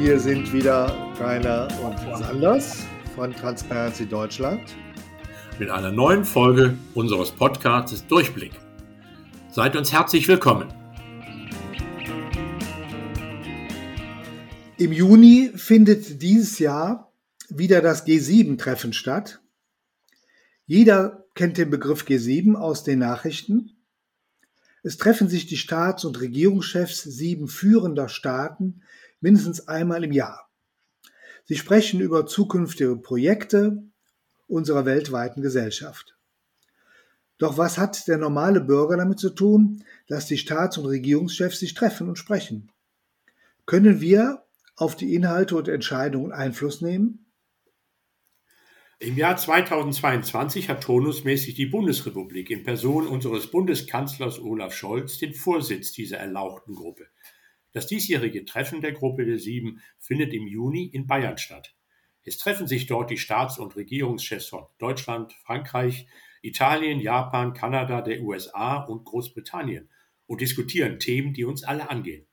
Hier sind wieder Rainer und Sanders von Transparency Deutschland. Mit einer neuen Folge unseres Podcasts Durchblick. Seid uns herzlich willkommen. Im Juni findet dieses Jahr wieder das G7-Treffen statt. Jeder kennt den Begriff G7 aus den Nachrichten. Es treffen sich die Staats- und Regierungschefs sieben führender Staaten mindestens einmal im Jahr. Sie sprechen über zukünftige Projekte unserer weltweiten Gesellschaft. Doch was hat der normale Bürger damit zu tun, dass die Staats- und Regierungschefs sich treffen und sprechen? Können wir auf die Inhalte und Entscheidungen Einfluss nehmen? Im Jahr 2022 hat turnusmäßig die Bundesrepublik in Person unseres Bundeskanzlers Olaf Scholz den Vorsitz dieser erlauchten Gruppe. Das diesjährige Treffen der Gruppe der Sieben findet im Juni in Bayern statt. Es treffen sich dort die Staats- und Regierungschefs von Deutschland, Frankreich, Italien, Japan, Kanada, der USA und Großbritannien und diskutieren Themen, die uns alle angehen.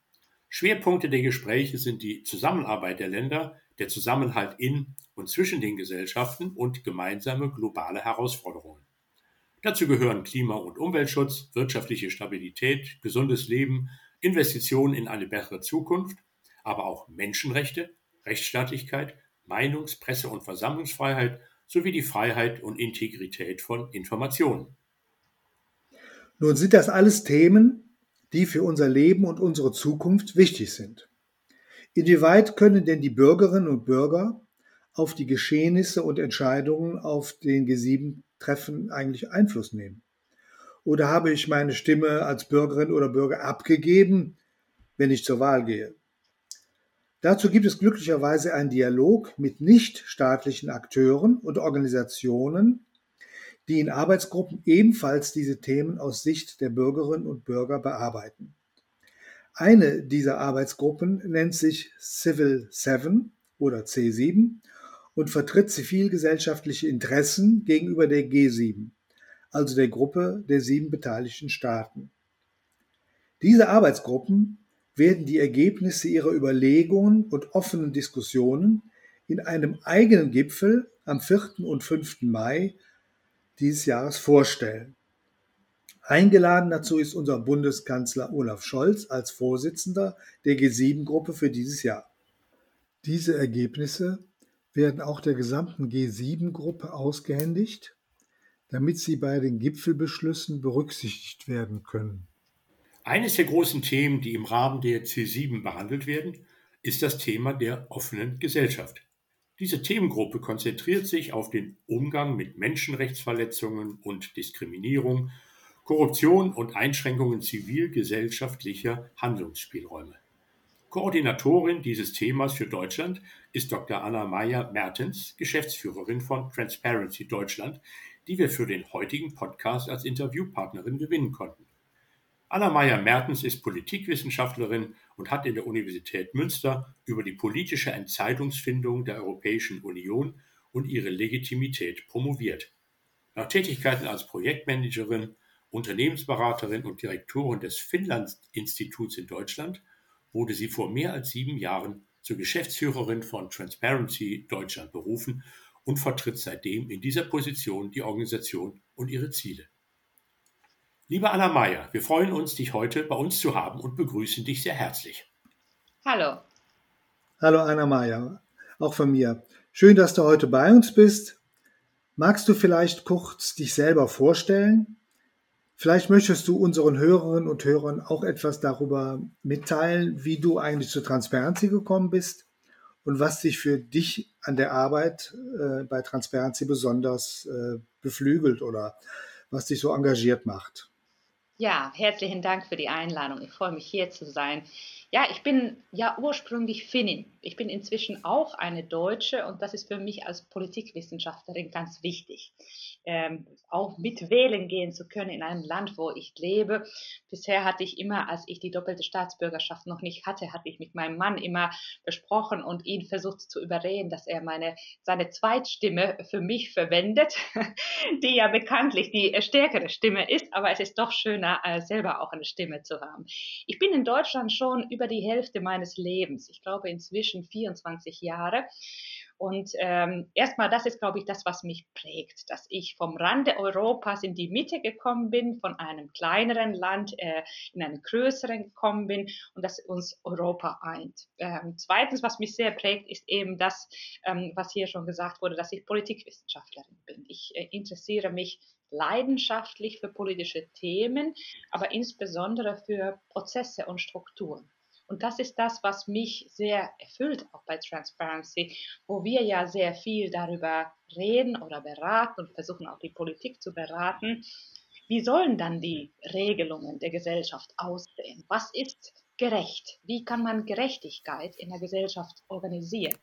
Schwerpunkte der Gespräche sind die Zusammenarbeit der Länder, der Zusammenhalt in und zwischen den Gesellschaften und gemeinsame globale Herausforderungen. Dazu gehören Klima- und Umweltschutz, wirtschaftliche Stabilität, gesundes Leben, Investitionen in eine bessere Zukunft, aber auch Menschenrechte, Rechtsstaatlichkeit, Meinungs-, Presse- und Versammlungsfreiheit sowie die Freiheit und Integrität von Informationen. Nun sind das alles Themen, die für unser Leben und unsere Zukunft wichtig sind. Inwieweit können denn die Bürgerinnen und Bürger auf die Geschehnisse und Entscheidungen auf den G7-Treffen eigentlich Einfluss nehmen? Oder habe ich meine Stimme als Bürgerin oder Bürger abgegeben, wenn ich zur Wahl gehe? Dazu gibt es glücklicherweise einen Dialog mit nichtstaatlichen Akteuren und Organisationen, die in Arbeitsgruppen ebenfalls diese Themen aus Sicht der Bürgerinnen und Bürger bearbeiten. Eine dieser Arbeitsgruppen nennt sich Civil 7 oder C7 und vertritt zivilgesellschaftliche Interessen gegenüber der G7 also der Gruppe der sieben beteiligten Staaten. Diese Arbeitsgruppen werden die Ergebnisse ihrer Überlegungen und offenen Diskussionen in einem eigenen Gipfel am 4. und 5. Mai dieses Jahres vorstellen. Eingeladen dazu ist unser Bundeskanzler Olaf Scholz als Vorsitzender der G7-Gruppe für dieses Jahr. Diese Ergebnisse werden auch der gesamten G7-Gruppe ausgehändigt damit sie bei den Gipfelbeschlüssen berücksichtigt werden können. Eines der großen Themen, die im Rahmen der C7 behandelt werden, ist das Thema der offenen Gesellschaft. Diese Themengruppe konzentriert sich auf den Umgang mit Menschenrechtsverletzungen und Diskriminierung, Korruption und Einschränkungen zivilgesellschaftlicher Handlungsspielräume. Koordinatorin dieses Themas für Deutschland ist Dr. Anna Meyer-Mertens, Geschäftsführerin von Transparency Deutschland, die wir für den heutigen Podcast als Interviewpartnerin gewinnen konnten. Anna Meyer-Mertens ist Politikwissenschaftlerin und hat in der Universität Münster über die politische Entscheidungsfindung der Europäischen Union und ihre Legitimität promoviert. Nach Tätigkeiten als Projektmanagerin, Unternehmensberaterin und Direktorin des Finnland-Instituts in Deutschland wurde sie vor mehr als sieben Jahren zur Geschäftsführerin von Transparency Deutschland berufen und vertritt seitdem in dieser Position die Organisation und ihre Ziele. Liebe Anna Meyer, wir freuen uns, dich heute bei uns zu haben und begrüßen dich sehr herzlich. Hallo. Hallo Anna Meyer, auch von mir. Schön, dass du heute bei uns bist. Magst du vielleicht kurz dich selber vorstellen? Vielleicht möchtest du unseren Hörerinnen und Hörern auch etwas darüber mitteilen, wie du eigentlich zur Transparency gekommen bist und was dich für dich an der Arbeit äh, bei Transparency besonders äh, beflügelt oder was dich so engagiert macht. Ja, herzlichen Dank für die Einladung. Ich freue mich hier zu sein. Ja, ich bin ja ursprünglich Finnin. Ich bin inzwischen auch eine Deutsche und das ist für mich als Politikwissenschaftlerin ganz wichtig ähm, auch mit wählen gehen zu können in einem Land, wo ich lebe. Bisher hatte ich immer, als ich die doppelte Staatsbürgerschaft noch nicht hatte, hatte ich mit meinem Mann immer besprochen und ihn versucht zu überreden, dass er meine, seine Zweitstimme für mich verwendet, die ja bekanntlich die stärkere Stimme ist, aber es ist doch schöner, äh, selber auch eine Stimme zu haben. Ich bin in Deutschland schon über die Hälfte meines Lebens. Ich glaube inzwischen 24 Jahre. Und ähm, erstmal, das ist, glaube ich, das, was mich prägt, dass ich vom Rande Europas in die Mitte gekommen bin, von einem kleineren Land äh, in einen größeren gekommen bin und dass uns Europa eint. Ähm, zweitens, was mich sehr prägt, ist eben das, ähm, was hier schon gesagt wurde, dass ich Politikwissenschaftlerin bin. Ich äh, interessiere mich leidenschaftlich für politische Themen, aber insbesondere für Prozesse und Strukturen. Und das ist das, was mich sehr erfüllt, auch bei Transparency, wo wir ja sehr viel darüber reden oder beraten und versuchen auch die Politik zu beraten. Wie sollen dann die Regelungen der Gesellschaft aussehen? Was ist gerecht? Wie kann man Gerechtigkeit in der Gesellschaft organisieren?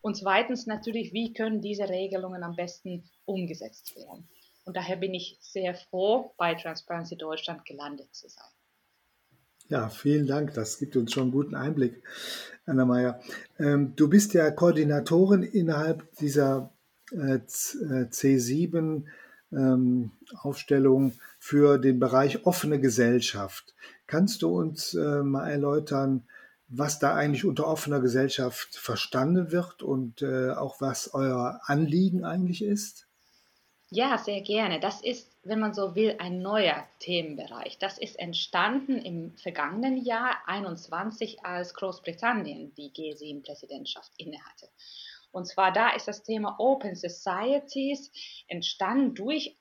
Und zweitens natürlich, wie können diese Regelungen am besten umgesetzt werden? Und daher bin ich sehr froh, bei Transparency Deutschland gelandet zu sein. Ja, vielen Dank. Das gibt uns schon einen guten Einblick, Anna Meyer. Ähm, du bist ja Koordinatorin innerhalb dieser äh, C7 äh, ähm, Aufstellung für den Bereich offene Gesellschaft. Kannst du uns äh, mal erläutern, was da eigentlich unter offener Gesellschaft verstanden wird und auch was euer Anliegen eigentlich ist? Ja, sehr gerne. Das ist, wenn man so will, ein neuer Themenbereich. Das ist entstanden im vergangenen Jahr 21, als Großbritannien die G7-Präsidentschaft innehatte. Und zwar da ist das Thema Open Societies entstanden durch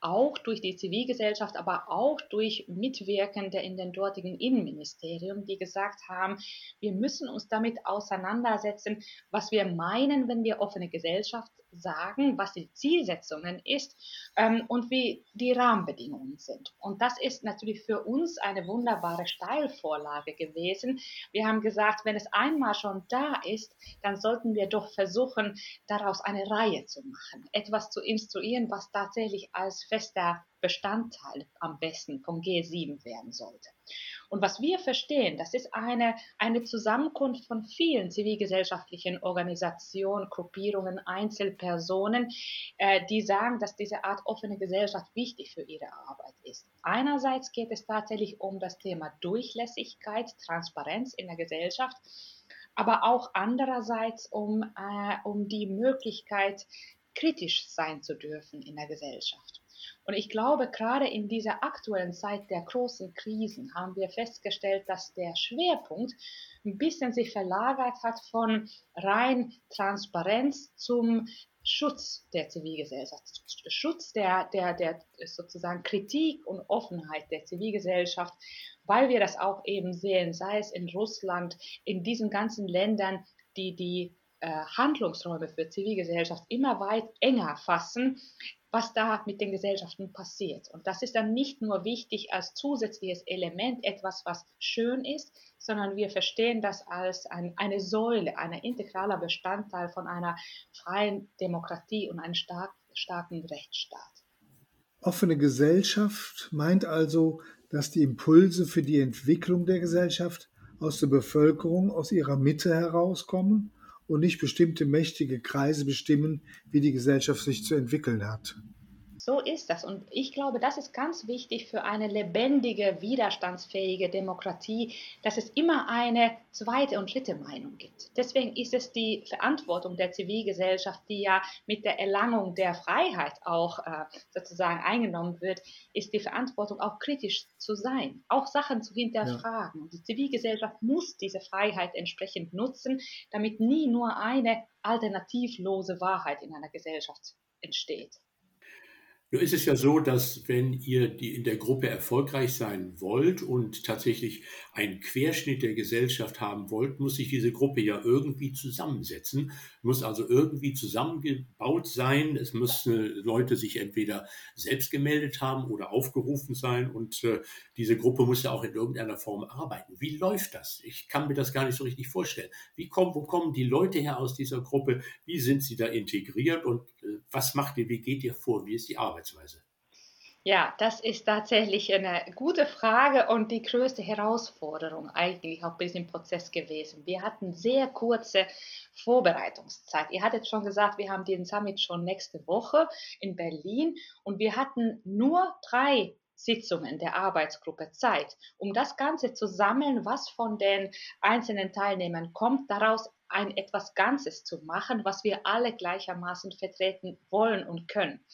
auch durch die Zivilgesellschaft, aber auch durch Mitwirkende in den dortigen Innenministerium, die gesagt haben, wir müssen uns damit auseinandersetzen, was wir meinen, wenn wir offene Gesellschaft sagen, was die Zielsetzungen ist ähm, und wie die Rahmenbedingungen sind. Und das ist natürlich für uns eine wunderbare Steilvorlage gewesen. Wir haben gesagt, wenn es einmal schon da ist, dann sollten wir doch versuchen, daraus eine Reihe zu machen, etwas zu instruieren, was tatsächlich als fester Bestandteil am besten vom G7 werden sollte. Und was wir verstehen, das ist eine, eine Zusammenkunft von vielen zivilgesellschaftlichen Organisationen, Gruppierungen, Einzelpersonen, äh, die sagen, dass diese Art offene Gesellschaft wichtig für ihre Arbeit ist. Einerseits geht es tatsächlich um das Thema Durchlässigkeit, Transparenz in der Gesellschaft aber auch andererseits um, äh, um die Möglichkeit, kritisch sein zu dürfen in der Gesellschaft. Und ich glaube, gerade in dieser aktuellen Zeit der großen Krisen haben wir festgestellt, dass der Schwerpunkt ein bisschen sich verlagert hat von rein Transparenz zum Schutz der Zivilgesellschaft, Schutz der, der, der sozusagen Kritik und Offenheit der Zivilgesellschaft, weil wir das auch eben sehen, sei es in Russland, in diesen ganzen Ländern, die die äh, Handlungsräume für Zivilgesellschaft immer weit enger fassen, was da mit den Gesellschaften passiert. Und das ist dann nicht nur wichtig als zusätzliches Element, etwas, was schön ist, sondern wir verstehen das als ein, eine Säule, ein integraler Bestandteil von einer freien Demokratie und einem stark, starken Rechtsstaat. Offene Gesellschaft meint also, dass die Impulse für die Entwicklung der Gesellschaft aus der Bevölkerung, aus ihrer Mitte herauskommen und nicht bestimmte mächtige Kreise bestimmen, wie die Gesellschaft sich zu entwickeln hat. So ist das. Und ich glaube, das ist ganz wichtig für eine lebendige, widerstandsfähige Demokratie, dass es immer eine zweite und dritte Meinung gibt. Deswegen ist es die Verantwortung der Zivilgesellschaft, die ja mit der Erlangung der Freiheit auch äh, sozusagen eingenommen wird, ist die Verantwortung auch kritisch zu sein, auch Sachen zu hinterfragen. Ja. Die Zivilgesellschaft muss diese Freiheit entsprechend nutzen, damit nie nur eine alternativlose Wahrheit in einer Gesellschaft entsteht. Nur ist es ja so, dass wenn ihr die in der Gruppe erfolgreich sein wollt und tatsächlich einen Querschnitt der Gesellschaft haben wollt, muss sich diese Gruppe ja irgendwie zusammensetzen, muss also irgendwie zusammengebaut sein. Es müssen Leute sich entweder selbst gemeldet haben oder aufgerufen sein und äh, diese Gruppe muss ja auch in irgendeiner Form arbeiten. Wie läuft das? Ich kann mir das gar nicht so richtig vorstellen. Wie kommen, wo kommen die Leute her aus dieser Gruppe? Wie sind sie da integriert und äh, was macht ihr? Wie geht ihr vor? Wie ist die Arbeit? Arbeitsweise? Ja, das ist tatsächlich eine gute Frage und die größte Herausforderung eigentlich auch bei diesem Prozess gewesen. Wir hatten sehr kurze Vorbereitungszeit. Ihr hattet schon gesagt, wir haben den Summit schon nächste Woche in Berlin und wir hatten nur drei Sitzungen der Arbeitsgruppe Zeit, um das Ganze zu sammeln, was von den einzelnen Teilnehmern kommt, daraus ein etwas Ganzes zu machen, was wir alle gleichermaßen vertreten wollen und können.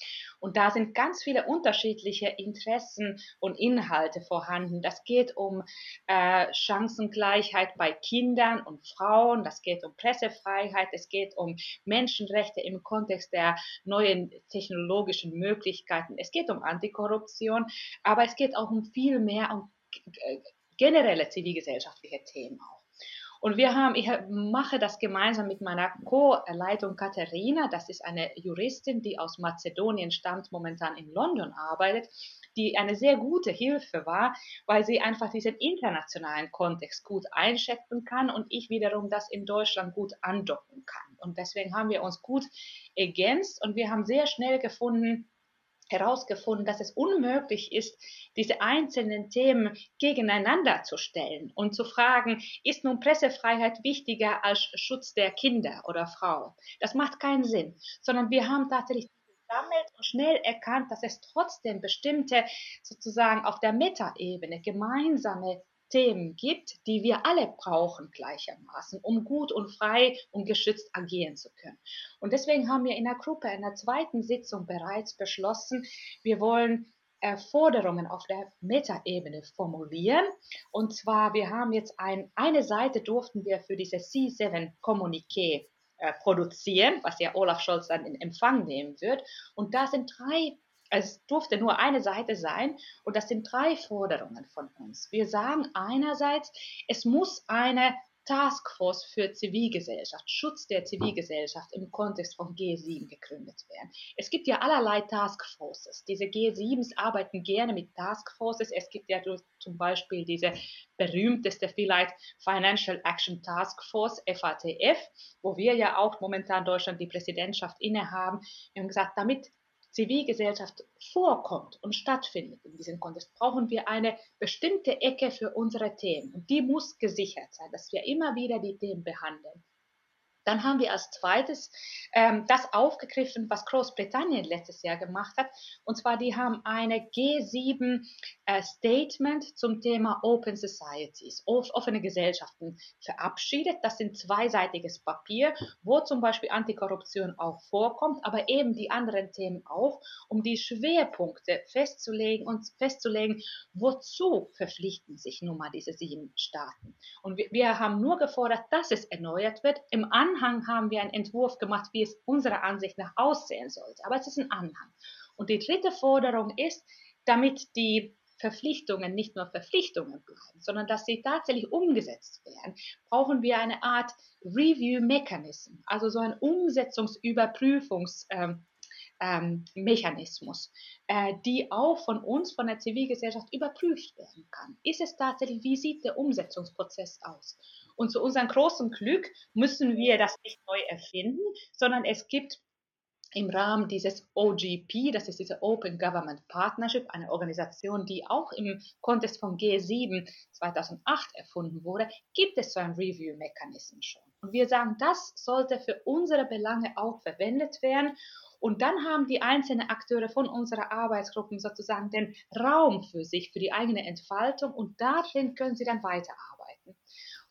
Und da sind ganz viele unterschiedliche Interessen und Inhalte vorhanden. Das geht um äh, Chancengleichheit bei Kindern und Frauen, das geht um Pressefreiheit, es geht um Menschenrechte im Kontext der neuen technologischen Möglichkeiten, es geht um Antikorruption, aber es geht auch um viel mehr um äh, generelle zivilgesellschaftliche Themen. Und wir haben, ich mache das gemeinsam mit meiner Co-Leitung Katharina, das ist eine Juristin, die aus Mazedonien stammt, momentan in London arbeitet, die eine sehr gute Hilfe war, weil sie einfach diesen internationalen Kontext gut einschätzen kann und ich wiederum das in Deutschland gut andocken kann. Und deswegen haben wir uns gut ergänzt und wir haben sehr schnell gefunden, herausgefunden, dass es unmöglich ist, diese einzelnen Themen gegeneinander zu stellen und zu fragen, ist nun Pressefreiheit wichtiger als Schutz der Kinder oder Frauen? Das macht keinen Sinn, sondern wir haben tatsächlich gesammelt und schnell erkannt, dass es trotzdem bestimmte sozusagen auf der Metaebene gemeinsame Themen gibt, die wir alle brauchen gleichermaßen, um gut und frei und geschützt agieren zu können. Und deswegen haben wir in der Gruppe in der zweiten Sitzung bereits beschlossen, wir wollen äh, Forderungen auf der Metaebene formulieren. Und zwar, wir haben jetzt ein, eine Seite durften wir für diese C7-Kommuniqué äh, produzieren, was ja Olaf Scholz dann in Empfang nehmen wird. Und da sind drei es durfte nur eine Seite sein und das sind drei Forderungen von uns. Wir sagen einerseits, es muss eine Taskforce für Zivilgesellschaft, Schutz der Zivilgesellschaft im Kontext von G7 gegründet werden. Es gibt ja allerlei Taskforces. Diese G7s arbeiten gerne mit Taskforces. Es gibt ja zum Beispiel diese berühmteste vielleicht Financial Action Task Force, FATF, wo wir ja auch momentan Deutschland die Präsidentschaft innehaben. Wir haben gesagt, damit Zivilgesellschaft vorkommt und stattfindet in diesem Kontext, brauchen wir eine bestimmte Ecke für unsere Themen. Und die muss gesichert sein, dass wir immer wieder die Themen behandeln. Dann haben wir als zweites ähm, das aufgegriffen, was Großbritannien letztes Jahr gemacht hat. Und zwar, die haben eine G7 äh, zum Thema Open Societies, offene Gesellschaften verabschiedet. Das sind zweiseitiges Papier, wo zum Beispiel Antikorruption auch vorkommt, aber eben die anderen Themen auch, um die Schwerpunkte festzulegen und festzulegen, wozu verpflichten sich nun mal diese sieben Staaten. Und wir, wir haben nur gefordert, dass es erneuert wird. Im Anhang haben wir einen Entwurf gemacht, wie es unserer Ansicht nach aussehen sollte. Aber es ist ein Anhang. Und die dritte Forderung ist, damit die Verpflichtungen nicht nur Verpflichtungen bleiben, sondern dass sie tatsächlich umgesetzt werden, brauchen wir eine Art Review Mechanism, also so ein Umsetzungsüberprüfungs ähm, ähm, äh, die auch von uns, von der Zivilgesellschaft überprüft werden kann. Ist es tatsächlich, wie sieht der Umsetzungsprozess aus? Und zu unserem großen Glück müssen wir das nicht neu erfinden, sondern es gibt im Rahmen dieses OGP, das ist diese Open Government Partnership, eine Organisation, die auch im Kontext von G7 2008 erfunden wurde, gibt es so ein Review-Mechanismus schon. Und wir sagen, das sollte für unsere Belange auch verwendet werden. Und dann haben die einzelnen Akteure von unserer Arbeitsgruppen sozusagen den Raum für sich, für die eigene Entfaltung und darin können sie dann weiterarbeiten.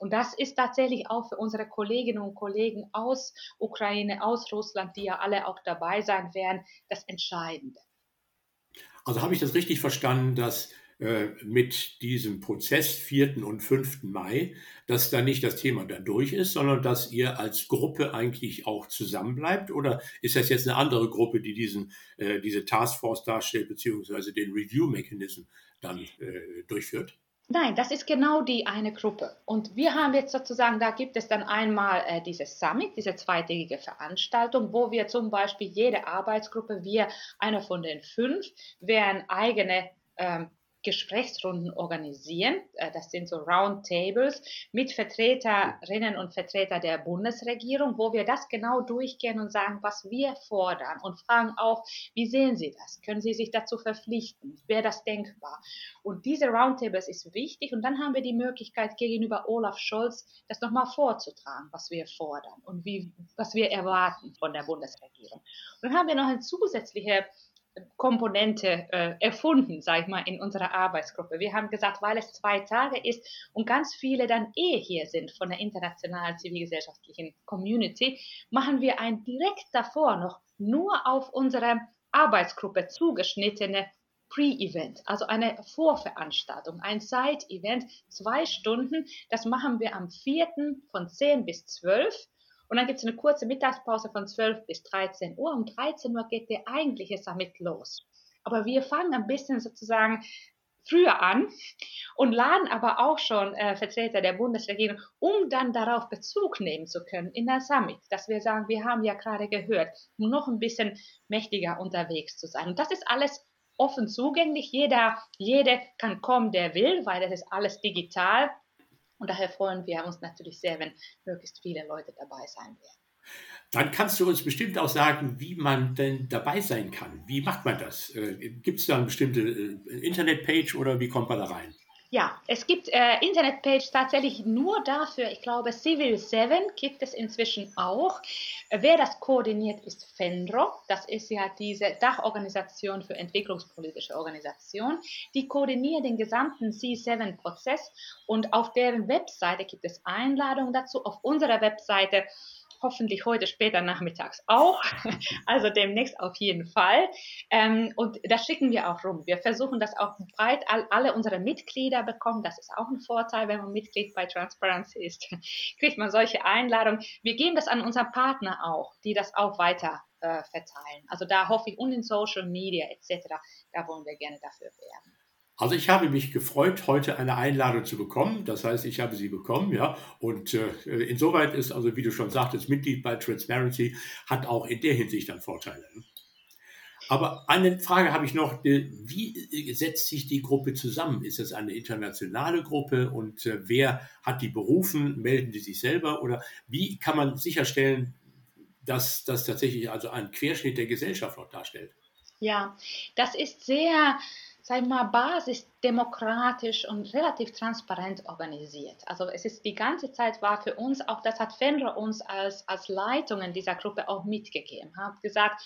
Und das ist tatsächlich auch für unsere Kolleginnen und Kollegen aus Ukraine, aus Russland, die ja alle auch dabei sein werden, das Entscheidende. Also habe ich das richtig verstanden, dass äh, mit diesem Prozess 4. und 5. Mai, dass da nicht das Thema dann durch ist, sondern dass ihr als Gruppe eigentlich auch zusammenbleibt? Oder ist das jetzt eine andere Gruppe, die diesen, äh, diese Taskforce darstellt, beziehungsweise den Review-Mechanism dann äh, durchführt? Nein, das ist genau die eine Gruppe. Und wir haben jetzt sozusagen, da gibt es dann einmal äh, dieses Summit, diese zweitägige Veranstaltung, wo wir zum Beispiel jede Arbeitsgruppe, wir, einer von den fünf, werden eigene ähm, Gesprächsrunden organisieren. Äh, das sind so Roundtables mit Vertreterinnen und Vertretern der Bundesregierung, wo wir das genau durchgehen und sagen, was wir fordern und fragen auch, wie sehen Sie das? Können Sie sich dazu verpflichten? Wäre das denkbar? Und diese Roundtables ist wichtig und dann haben wir die Möglichkeit gegenüber Olaf Scholz das nochmal vorzutragen, was wir fordern und wie, was wir erwarten von der Bundesregierung. Und dann haben wir noch eine zusätzliche Komponente äh, erfunden, sage ich mal, in unserer Arbeitsgruppe. Wir haben gesagt, weil es zwei Tage ist und ganz viele dann eh hier sind von der internationalen zivilgesellschaftlichen Community, machen wir ein direkt davor noch nur auf unsere Arbeitsgruppe zugeschnittene Pre-Event, also eine Vorveranstaltung, ein Side-Event, zwei Stunden. Das machen wir am 4. von 10 bis 12 und dann gibt es eine kurze Mittagspause von 12 bis 13 Uhr. Um 13 Uhr geht der eigentliche Summit los. Aber wir fangen ein bisschen sozusagen früher an und laden aber auch schon äh, Vertreter der Bundesregierung, um dann darauf Bezug nehmen zu können in der Summit, dass wir sagen, wir haben ja gerade gehört, um noch ein bisschen mächtiger unterwegs zu sein. Und das ist alles offen zugänglich. Jeder, jede kann kommen, der will, weil das ist alles digital. Und daher freuen wir uns natürlich sehr, wenn möglichst viele Leute dabei sein werden. Dann kannst du uns bestimmt auch sagen, wie man denn dabei sein kann. Wie macht man das? Äh, Gibt es da eine bestimmte äh, Internetpage oder wie kommt man da rein? Ja, es gibt äh, Internetpage tatsächlich nur dafür. Ich glaube, Civil 7 gibt es inzwischen auch. Wer das koordiniert, ist FENDRO. Das ist ja diese Dachorganisation für entwicklungspolitische Organisation. Die koordiniert den gesamten C7-Prozess und auf deren Webseite gibt es Einladungen dazu. Auf unserer Webseite hoffentlich heute später nachmittags auch. Also demnächst auf jeden Fall. Ähm, und das schicken wir auch rum. Wir versuchen das auch breit. All, alle unsere Mitglieder bekommen. Das ist auch ein Vorteil, wenn man Mitglied bei Transparency ist. Kriegt man solche Einladungen. Wir geben das an unseren Partner auch, die das auch weiter äh, verteilen. Also da hoffe ich und in Social Media etc. Da wollen wir gerne dafür werben. Also ich habe mich gefreut, heute eine Einladung zu bekommen. Das heißt, ich habe sie bekommen, ja. Und äh, insoweit ist, also wie du schon sagtest, Mitglied bei Transparency hat auch in der Hinsicht dann Vorteile. Ne? Aber eine Frage habe ich noch. Äh, wie äh, setzt sich die Gruppe zusammen? Ist es eine internationale Gruppe und äh, wer hat die berufen? Melden die sich selber? Oder wie kann man sicherstellen, dass das tatsächlich also einen Querschnitt der Gesellschaft auch darstellt? Ja, das ist sehr wir mal, basisdemokratisch und relativ transparent organisiert. Also es ist die ganze Zeit war für uns, auch das hat Fenrir uns als, als Leitungen dieser Gruppe auch mitgegeben, hat gesagt,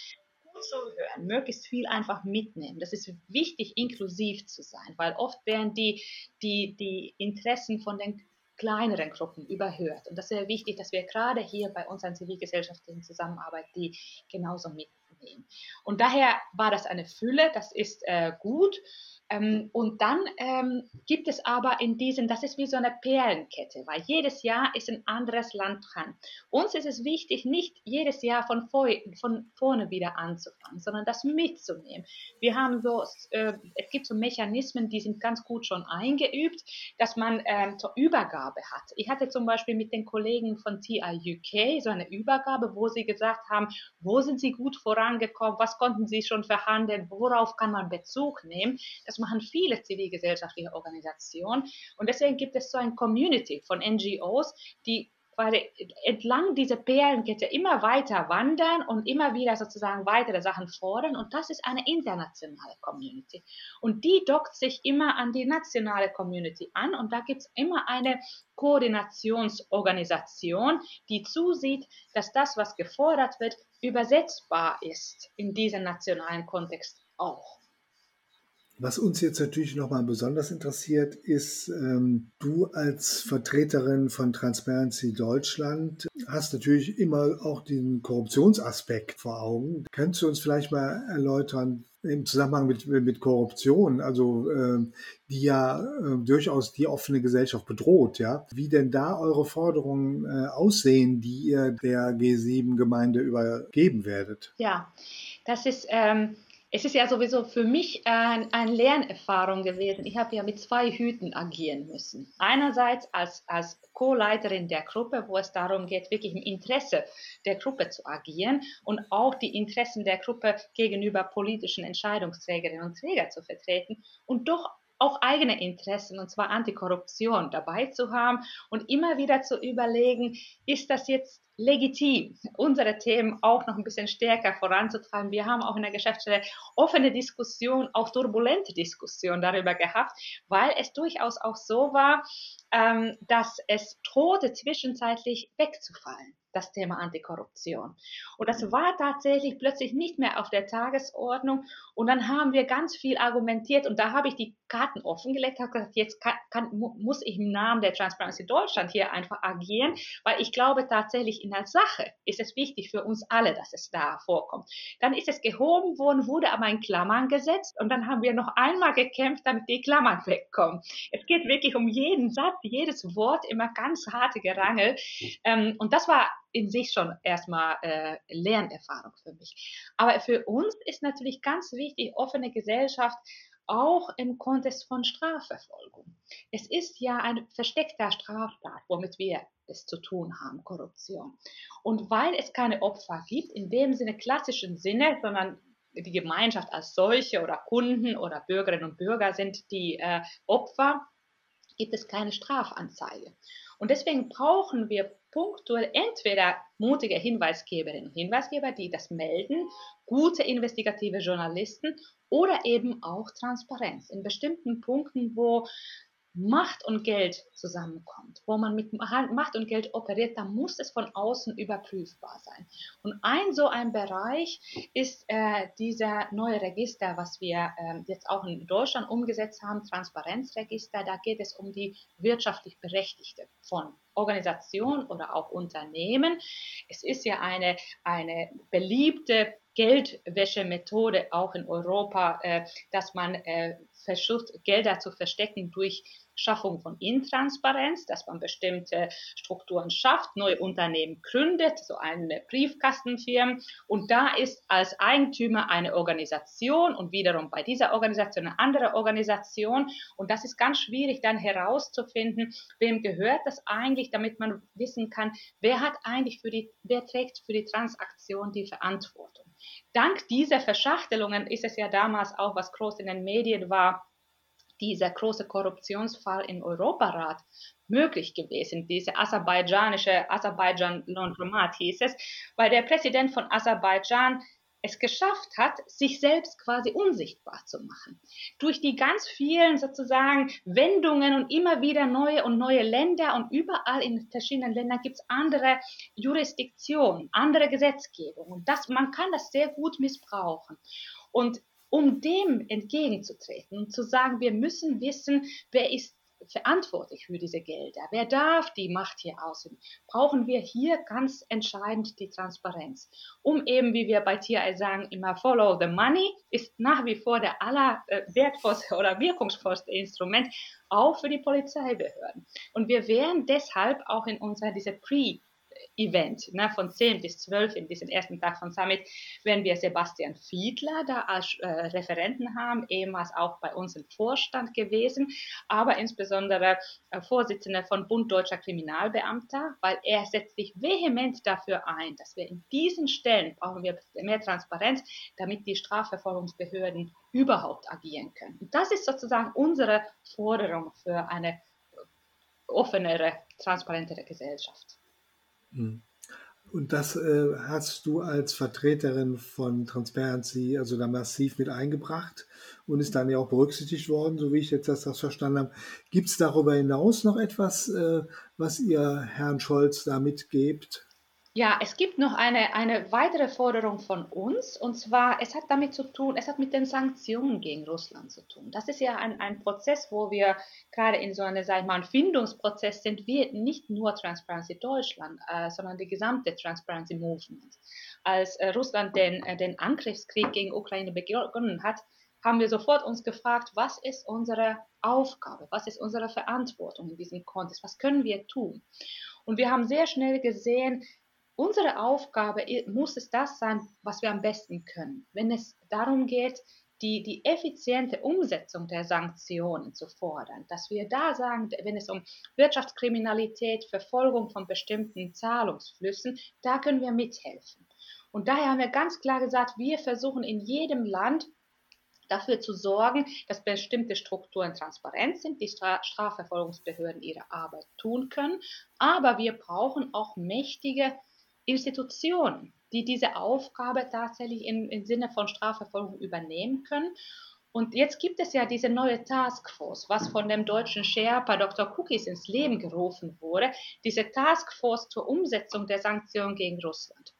zuhören, möglichst viel einfach mitnehmen. Das ist wichtig, inklusiv zu sein, weil oft werden die, die, die Interessen von den kleineren Gruppen überhört. Und das ist sehr wichtig, dass wir gerade hier bei unseren zivilgesellschaftlichen Zusammenarbeit die genauso mitnehmen nehmen. Und daher war das eine Fülle, das ist äh, gut. Ähm, und dann ähm, gibt es aber in diesen, das ist wie so eine Perlenkette, weil jedes Jahr ist ein anderes Land dran. Uns ist es wichtig, nicht jedes Jahr von, vor, von vorne wieder anzufangen, sondern das mitzunehmen. Wir haben so, äh, es gibt so Mechanismen, die sind ganz gut schon eingeübt, dass man ähm, zur Übergabe hat. Ich hatte zum Beispiel mit den Kollegen von TI UK so eine Übergabe, wo sie gesagt haben, wo sind sie gut vorangekommen, was konnten sie schon verhandeln, worauf kann man Bezug nehmen. Das das machen viele zivilgesellschaftliche Organisationen. Und deswegen gibt es so ein Community von NGOs, die quasi entlang dieser Perlenkette immer weiter wandern und immer wieder sozusagen weitere Sachen fordern. Und das ist eine internationale Community. Und die dockt sich immer an die nationale Community an. Und da gibt es immer eine Koordinationsorganisation, die zusieht, dass das, was gefordert wird, übersetzbar ist in diesem nationalen Kontext auch. Was uns jetzt natürlich nochmal besonders interessiert, ist, ähm, du als Vertreterin von Transparency Deutschland hast natürlich immer auch den Korruptionsaspekt vor Augen. Könntest du uns vielleicht mal erläutern, im Zusammenhang mit, mit Korruption, also äh, die ja äh, durchaus die offene Gesellschaft bedroht, ja, wie denn da eure Forderungen äh, aussehen, die ihr der G7-Gemeinde übergeben werdet? Ja, das ist ähm, es ist ja sowieso für mich ein, eine Lernerfahrung gewesen. Ich habe ja mit zwei Hüten agieren müssen. Einerseits als, als Co-Leiterin der Gruppe, wo es darum geht, wirklich im Interesse der Gruppe zu agieren und auch die Interessen der Gruppe gegenüber politischen Entscheidungsträgerinnen und Trägern zu vertreten und doch auch eigene Interessen, und zwar Antikorruption, dabei zu haben und immer wieder zu überlegen, ist das jetzt legitim, unsere Themen auch noch ein bisschen stärker voranzutreiben. Wir haben auch in der Geschäftsstelle offene Diskussion, auch turbulente Diskussion darüber gehabt, weil es durchaus auch so war, ähm, dass es drohte zwischenzeitlich wegzufallen das Thema Antikorruption. Und das war tatsächlich plötzlich nicht mehr auf der Tagesordnung. Und dann haben wir ganz viel argumentiert und da habe ich die Karten offengelegt, habe gesagt, jetzt kann, kann, muss ich im Namen der Transparency Deutschland hier einfach agieren, weil ich glaube tatsächlich in der Sache ist es wichtig für uns alle, dass es da vorkommt. Dann ist es gehoben worden, wurde aber in Klammern gesetzt und dann haben wir noch einmal gekämpft, damit die Klammern wegkommen. Es geht wirklich um jeden Satz, jedes Wort, immer ganz harte Gerangel. Ähm, und das war in sich schon erstmal äh, Lernerfahrung für mich. Aber für uns ist natürlich ganz wichtig, offene Gesellschaft, auch im Kontext von Strafverfolgung. Es ist ja ein versteckter Straftat, womit wir es zu tun haben, Korruption. Und weil es keine Opfer gibt, in dem Sinne klassischen Sinne, sondern die Gemeinschaft als solche oder Kunden oder Bürgerinnen und Bürger sind die äh, Opfer, gibt es keine Strafanzeige. Und deswegen brauchen wir punktuell entweder mutige Hinweisgeberinnen und Hinweisgeber, die das melden, gute investigative Journalisten oder eben auch Transparenz in bestimmten Punkten, wo Macht und Geld zusammenkommt, wo man mit Macht und Geld operiert, da muss es von außen überprüfbar sein. Und ein so ein Bereich ist äh, dieser neue Register, was wir äh, jetzt auch in Deutschland umgesetzt haben, Transparenzregister. Da geht es um die wirtschaftlich Berechtigte von Organisationen oder auch Unternehmen. Es ist ja eine, eine beliebte Geldwäschemethode auch in Europa, äh, dass man äh, versucht, Gelder zu verstecken durch Schaffung von Intransparenz, dass man bestimmte Strukturen schafft, neue Unternehmen gründet, so eine Briefkastenfirma. Und da ist als Eigentümer eine Organisation und wiederum bei dieser Organisation eine andere Organisation. Und das ist ganz schwierig dann herauszufinden, wem gehört das eigentlich, damit man wissen kann, wer hat eigentlich für die, wer trägt für die Transaktion die Verantwortung. Dank dieser Verschachtelungen ist es ja damals auch, was groß in den Medien war, dieser große Korruptionsfall im Europarat möglich gewesen, diese aserbaidschanische Aserbaidschan-Laundromat hieß es, weil der Präsident von Aserbaidschan es geschafft hat, sich selbst quasi unsichtbar zu machen. Durch die ganz vielen sozusagen Wendungen und immer wieder neue und neue Länder und überall in verschiedenen Ländern gibt es andere Jurisdiktionen, andere Gesetzgebung und das, man kann das sehr gut missbrauchen. Und um dem entgegenzutreten und zu sagen, wir müssen wissen, wer ist verantwortlich für diese Gelder, wer darf die Macht hier ausüben, brauchen wir hier ganz entscheidend die Transparenz. Um eben, wie wir bei TI sagen, immer Follow the Money, ist nach wie vor der aller äh, oder wirkungsvollste Instrument, auch für die Polizeibehörden. Und wir werden deshalb auch in unserer, diese Pre- Event ne, von 10 bis 12 in diesem ersten Tag von Summit werden wir Sebastian Fiedler da als äh, Referenten haben, ehemals auch bei uns im Vorstand gewesen, aber insbesondere äh, Vorsitzender von Bund Deutscher Kriminalbeamter, weil er setzt sich vehement dafür ein, dass wir in diesen Stellen brauchen wir mehr Transparenz, damit die Strafverfolgungsbehörden überhaupt agieren können. Und das ist sozusagen unsere Forderung für eine offenere, transparentere Gesellschaft. Hm. Und das äh, hast du als Vertreterin von Transparency also da massiv mit eingebracht und ist dann ja auch berücksichtigt worden, so wie ich jetzt das, das verstanden habe. Gibt es darüber hinaus noch etwas, äh, was ihr Herrn Scholz da mitgebt? Ja, es gibt noch eine, eine weitere Forderung von uns, und zwar, es hat damit zu tun, es hat mit den Sanktionen gegen Russland zu tun. Das ist ja ein, ein Prozess, wo wir gerade in so einem, sag ich mal, Findungsprozess sind, wir nicht nur Transparency Deutschland, äh, sondern die gesamte Transparency Movement. Als äh, Russland den, äh, den Angriffskrieg gegen Ukraine begonnen hat, haben wir sofort uns gefragt, was ist unsere Aufgabe, was ist unsere Verantwortung in diesem Kontext, was können wir tun? Und wir haben sehr schnell gesehen, Unsere Aufgabe muss es das sein, was wir am besten können. Wenn es darum geht, die, die effiziente Umsetzung der Sanktionen zu fordern, dass wir da sagen, wenn es um Wirtschaftskriminalität, Verfolgung von bestimmten Zahlungsflüssen, da können wir mithelfen. Und daher haben wir ganz klar gesagt, wir versuchen in jedem Land dafür zu sorgen, dass bestimmte Strukturen transparent sind, die Strafverfolgungsbehörden ihre Arbeit tun können, aber wir brauchen auch mächtige Institutionen, die diese Aufgabe tatsächlich im, im Sinne von Strafverfolgung übernehmen können. Und jetzt gibt es ja diese neue Taskforce, was von dem deutschen Sherpa Dr. Cookies ins Leben gerufen wurde, diese Taskforce zur Umsetzung der Sanktionen gegen Russland.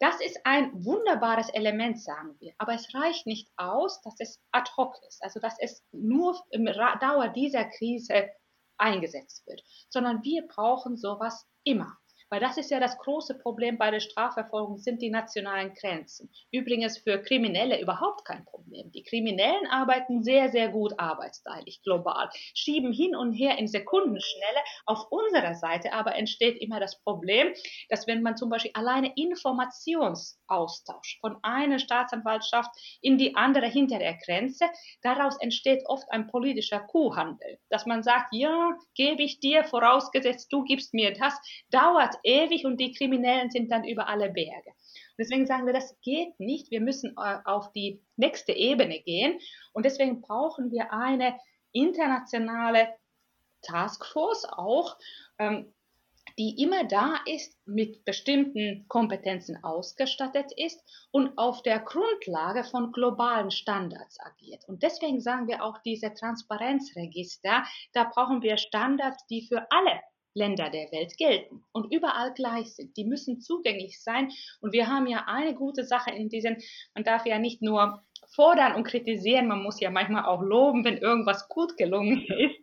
Das ist ein wunderbares Element, sagen wir. Aber es reicht nicht aus, dass es ad hoc ist, also dass es nur im Dauer dieser Krise eingesetzt wird, sondern wir brauchen sowas immer. Weil das ist ja das große Problem bei der Strafverfolgung, sind die nationalen Grenzen. Übrigens für Kriminelle überhaupt kein Problem. Die Kriminellen arbeiten sehr, sehr gut arbeitsteilig, global, schieben hin und her in Sekundenschnelle. Auf unserer Seite aber entsteht immer das Problem, dass wenn man zum Beispiel alleine Informationsaustausch von einer Staatsanwaltschaft in die andere hinter der Grenze, daraus entsteht oft ein politischer Kuhhandel. Dass man sagt, ja, gebe ich dir, vorausgesetzt du gibst mir das, dauert ewig und die Kriminellen sind dann über alle Berge. Und deswegen sagen wir, das geht nicht. Wir müssen äh, auf die nächste Ebene gehen. Und deswegen brauchen wir eine internationale Taskforce auch, ähm, die immer da ist, mit bestimmten Kompetenzen ausgestattet ist und auf der Grundlage von globalen Standards agiert. Und deswegen sagen wir auch diese Transparenzregister, da brauchen wir Standards, die für alle Länder der Welt gelten und überall gleich sind. Die müssen zugänglich sein. Und wir haben ja eine gute Sache in diesen, man darf ja nicht nur fordern und kritisieren, man muss ja manchmal auch loben, wenn irgendwas gut gelungen ist.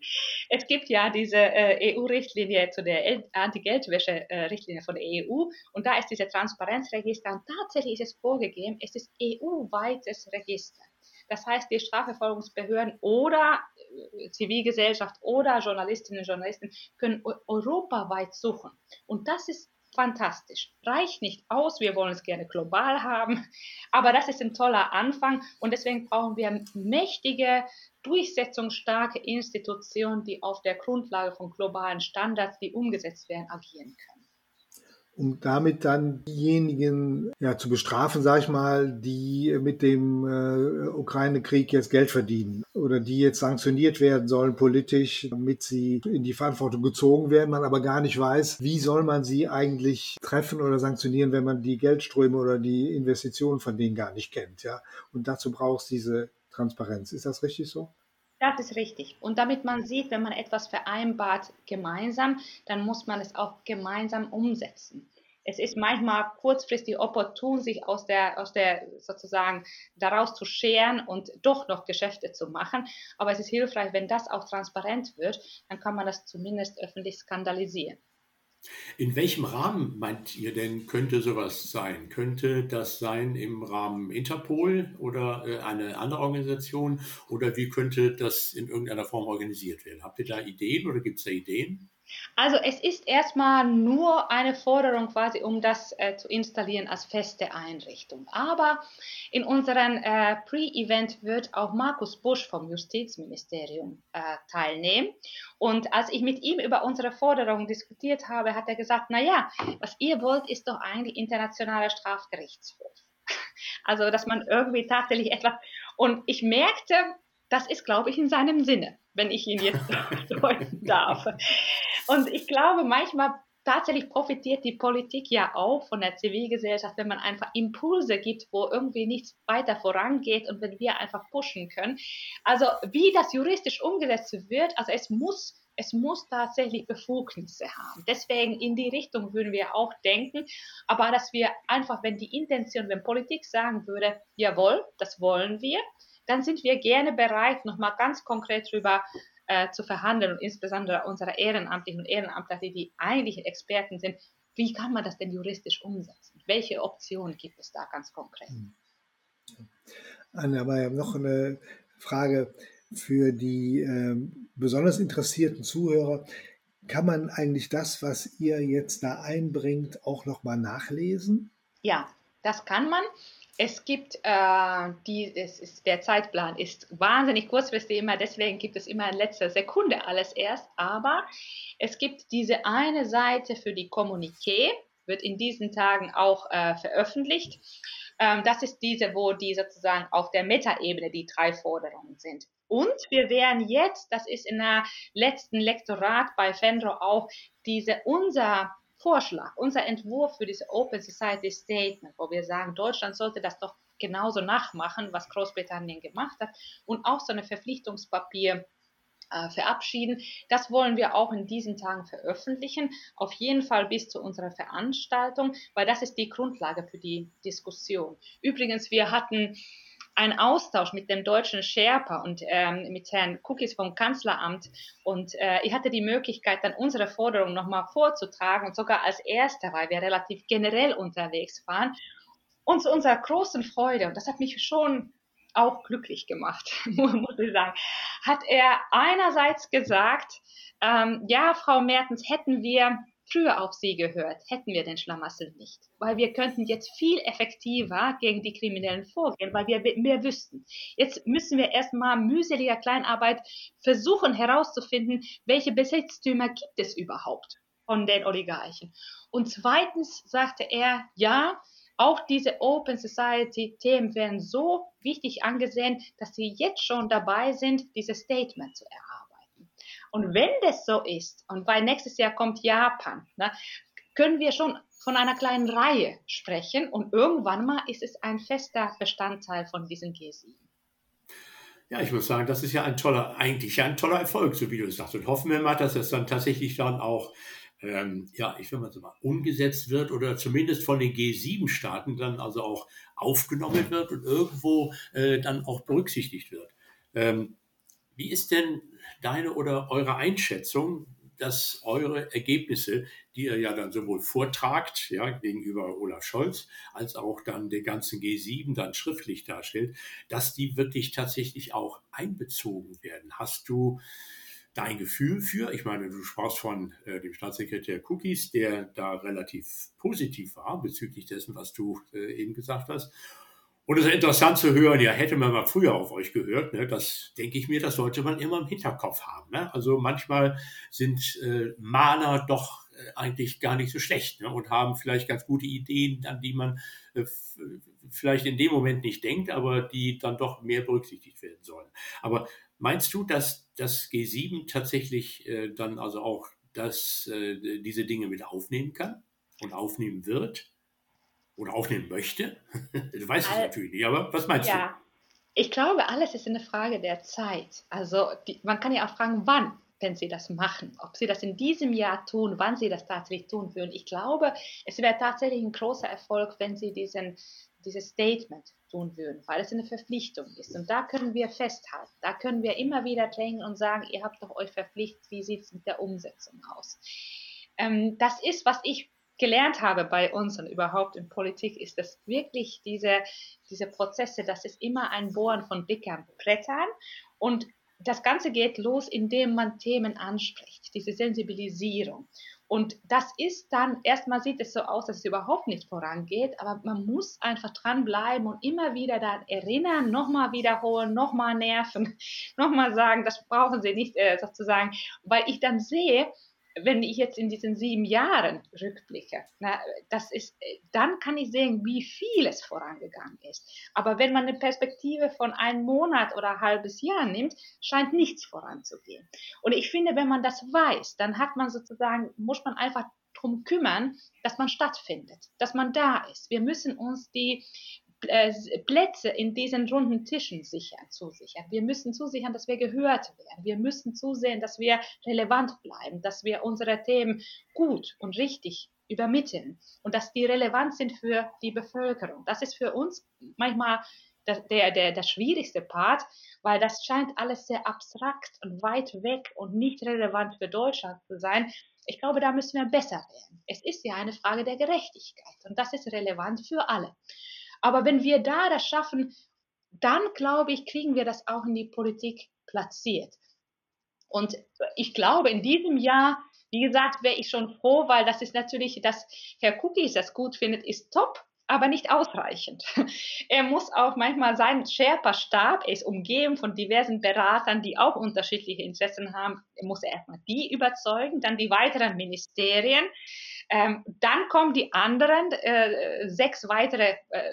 Es gibt ja diese äh, EU-Richtlinie zu der Anti-Geldwäsche-Richtlinie von der EU und da ist diese Transparenzregister und tatsächlich ist es vorgegeben, es ist EU-weites Register. Das heißt, die Strafverfolgungsbehörden oder äh, Zivilgesellschaft oder Journalistinnen und Journalisten können europaweit suchen. Und das ist fantastisch. Reicht nicht aus, wir wollen es gerne global haben, aber das ist ein toller Anfang und deswegen brauchen wir mächtige, durchsetzungsstarke Institutionen, die auf der Grundlage von globalen Standards, die umgesetzt werden, agieren können um damit dann diejenigen ja, zu bestrafen, sage ich mal, die mit dem äh, Ukraine-Krieg jetzt Geld verdienen oder die jetzt sanktioniert werden sollen politisch, damit sie in die Verantwortung gezogen werden, man aber gar nicht weiß, wie soll man sie eigentlich treffen oder sanktionieren, wenn man die Geldströme oder die Investitionen von denen gar nicht kennt. Ja? Und dazu braucht es diese Transparenz. Ist das richtig so? Das ist richtig. Und damit man sieht, wenn man etwas vereinbart gemeinsam, dann muss man es auch gemeinsam umsetzen. Es ist manchmal kurzfristig opportun, sich aus der, aus der sozusagen daraus zu scheren und doch noch Geschäfte zu machen. Aber es ist hilfreich, wenn das auch transparent wird, dann kann man das zumindest öffentlich skandalisieren. In welchem Rahmen meint ihr denn, könnte sowas sein? Könnte das sein im Rahmen Interpol oder äh, eine andere Organisation? Oder wie könnte das in irgendeiner Form organisiert werden? Habt ihr da Ideen oder gibt es da Ideen? Also es ist erstmal nur eine Forderung quasi, um das äh, zu installieren als feste Einrichtung. Aber in unserem äh, Pre-Event wird auch Markus Busch vom Justizministerium äh, teilnehmen. Und als ich mit ihm über unsere Forderung diskutiert habe, hat er gesagt, na ja, was ihr wollt, ist doch eigentlich internationaler Strafgerichtshof. Also, dass man irgendwie tatsächlich etwas, und ich merkte, das ist, glaube ich, in seinem Sinne, wenn ich ihn jetzt deuten darf. Und ich glaube, manchmal tatsächlich profitiert die Politik ja auch von der Zivilgesellschaft, wenn man einfach Impulse gibt, wo irgendwie nichts weiter vorangeht und wenn wir einfach pushen können. Also wie das juristisch umgesetzt wird, also es muss es muss tatsächlich Befugnisse haben. Deswegen in die Richtung würden wir auch denken, aber dass wir einfach, wenn die Intention, wenn Politik sagen würde, jawohl, das wollen wir, dann sind wir gerne bereit, nochmal ganz konkret darüber äh, zu verhandeln und insbesondere unsere Ehrenamtlichen und Ehrenamtler, die die eigentlichen Experten sind, wie kann man das denn juristisch umsetzen? Welche Optionen gibt es da ganz konkret? Hm. Anne, aber noch eine Frage für die äh, besonders interessierten Zuhörer. Kann man eigentlich das, was ihr jetzt da einbringt, auch nochmal nachlesen? Ja, das kann man. Es gibt äh, die, es ist, der Zeitplan ist wahnsinnig kurzfristig immer, deswegen gibt es immer in letzter Sekunde alles erst. Aber es gibt diese eine Seite für die Kommuniqué, wird in diesen Tagen auch äh, veröffentlicht. Ähm, das ist diese, wo die sozusagen auf der Metaebene die drei Forderungen sind. Und wir werden jetzt, das ist in der letzten Lektorat bei Fendro auch, diese unser Vorschlag, unser Entwurf für diese Open Society Statement, wo wir sagen, Deutschland sollte das doch genauso nachmachen, was Großbritannien gemacht hat und auch so ein Verpflichtungspapier äh, verabschieden. Das wollen wir auch in diesen Tagen veröffentlichen, auf jeden Fall bis zu unserer Veranstaltung, weil das ist die Grundlage für die Diskussion. Übrigens, wir hatten einen Austausch mit dem deutschen Sherpa und ähm, mit Herrn Cookies vom Kanzleramt. Und äh, ich hatte die Möglichkeit, dann unsere Forderung nochmal vorzutragen und sogar als Erster, weil wir relativ generell unterwegs waren. Und zu unserer großen Freude, und das hat mich schon auch glücklich gemacht, muss ich sagen, hat er einerseits gesagt, ähm, ja, Frau Mertens, hätten wir früher auf sie gehört, hätten wir den Schlamassel nicht. Weil wir könnten jetzt viel effektiver gegen die Kriminellen vorgehen, weil wir mehr wüssten. Jetzt müssen wir erstmal mühseliger Kleinarbeit versuchen herauszufinden, welche Besitztümer gibt es überhaupt von den Oligarchen. Und zweitens sagte er, ja, auch diese Open Society Themen werden so wichtig angesehen, dass sie jetzt schon dabei sind, dieses Statement zu erarbeiten. Und wenn das so ist, und weil nächstes Jahr kommt Japan, ne, können wir schon von einer kleinen Reihe sprechen und irgendwann mal ist es ein fester Bestandteil von diesem G7. Ja, ich muss sagen, das ist ja ein toller, eigentlich ein toller Erfolg, so wie du es sagst. Und hoffen wir mal, dass es dann tatsächlich dann auch ähm, ja, ich will mal so mal, umgesetzt wird oder zumindest von den G7-Staaten dann also auch aufgenommen wird und irgendwo äh, dann auch berücksichtigt wird. Ähm, wie ist denn deine oder eure Einschätzung, dass eure Ergebnisse, die ihr ja dann sowohl vortragt, ja, gegenüber Olaf Scholz, als auch dann den ganzen G7 dann schriftlich darstellt, dass die wirklich tatsächlich auch einbezogen werden? Hast du dein Gefühl für? Ich meine, du sprachst von äh, dem Staatssekretär Cookies, der da relativ positiv war bezüglich dessen, was du äh, eben gesagt hast. Und es ist interessant zu hören, ja, hätte man mal früher auf euch gehört, ne, das denke ich mir, das sollte man immer im Hinterkopf haben. Ne? Also manchmal sind äh, Maler doch äh, eigentlich gar nicht so schlecht ne, und haben vielleicht ganz gute Ideen, an die man äh, vielleicht in dem Moment nicht denkt, aber die dann doch mehr berücksichtigt werden sollen. Aber Meinst du, dass das G7 tatsächlich äh, dann also auch das, äh, diese Dinge mit aufnehmen kann und aufnehmen wird oder aufnehmen möchte? du weißt es natürlich nicht, aber was meinst ja. du? Ich glaube, alles ist eine Frage der Zeit. Also die, man kann ja auch fragen, wann, wenn sie das machen, ob sie das in diesem Jahr tun, wann sie das tatsächlich tun würden. Ich glaube, es wäre tatsächlich ein großer Erfolg, wenn sie diesen, dieses Statement tun würden, weil es eine Verpflichtung ist. Und da können wir festhalten, da können wir immer wieder drängen und sagen, ihr habt doch euch verpflichtet, wie sieht es mit der Umsetzung aus? Ähm, das ist, was ich gelernt habe bei uns und überhaupt in Politik, ist, dass wirklich diese, diese Prozesse, das ist immer ein Bohren von dickeren Brettern und das Ganze geht los, indem man Themen anspricht, diese Sensibilisierung. Und das ist dann, erstmal sieht es so aus, dass es überhaupt nicht vorangeht, aber man muss einfach dranbleiben und immer wieder daran erinnern, nochmal wiederholen, nochmal nerven, nochmal sagen, das brauchen Sie nicht äh, sozusagen, weil ich dann sehe, wenn ich jetzt in diesen sieben Jahren rückblicke, na, das ist, dann kann ich sehen, wie viel es vorangegangen ist. Aber wenn man eine Perspektive von einem Monat oder ein halbes Jahr nimmt, scheint nichts voranzugehen. Und ich finde, wenn man das weiß, dann hat man sozusagen, muss man einfach darum kümmern, dass man stattfindet, dass man da ist. Wir müssen uns die äh, Plätze in diesen runden Tischen sichern, zusichern. Wir müssen zusichern, dass wir gehört werden. Wir müssen zusehen, dass wir relevant bleiben, dass wir unsere Themen gut und richtig übermitteln und dass die relevant sind für die Bevölkerung. Das ist für uns manchmal der, der, der, der schwierigste Part, weil das scheint alles sehr abstrakt und weit weg und nicht relevant für Deutschland zu sein. Ich glaube, da müssen wir besser werden. Es ist ja eine Frage der Gerechtigkeit und das ist relevant für alle. Aber wenn wir da das schaffen, dann glaube ich, kriegen wir das auch in die Politik platziert. Und ich glaube, in diesem Jahr, wie gesagt, wäre ich schon froh, weil das ist natürlich, dass Herr Cookies das gut findet, ist top, aber nicht ausreichend. Er muss auch manchmal seinen Sherpa-Stab, er ist umgeben von diversen Beratern, die auch unterschiedliche Interessen haben, er muss erstmal die überzeugen, dann die weiteren Ministerien Ähm, dann kommen die anderen äh, sechs weitere äh,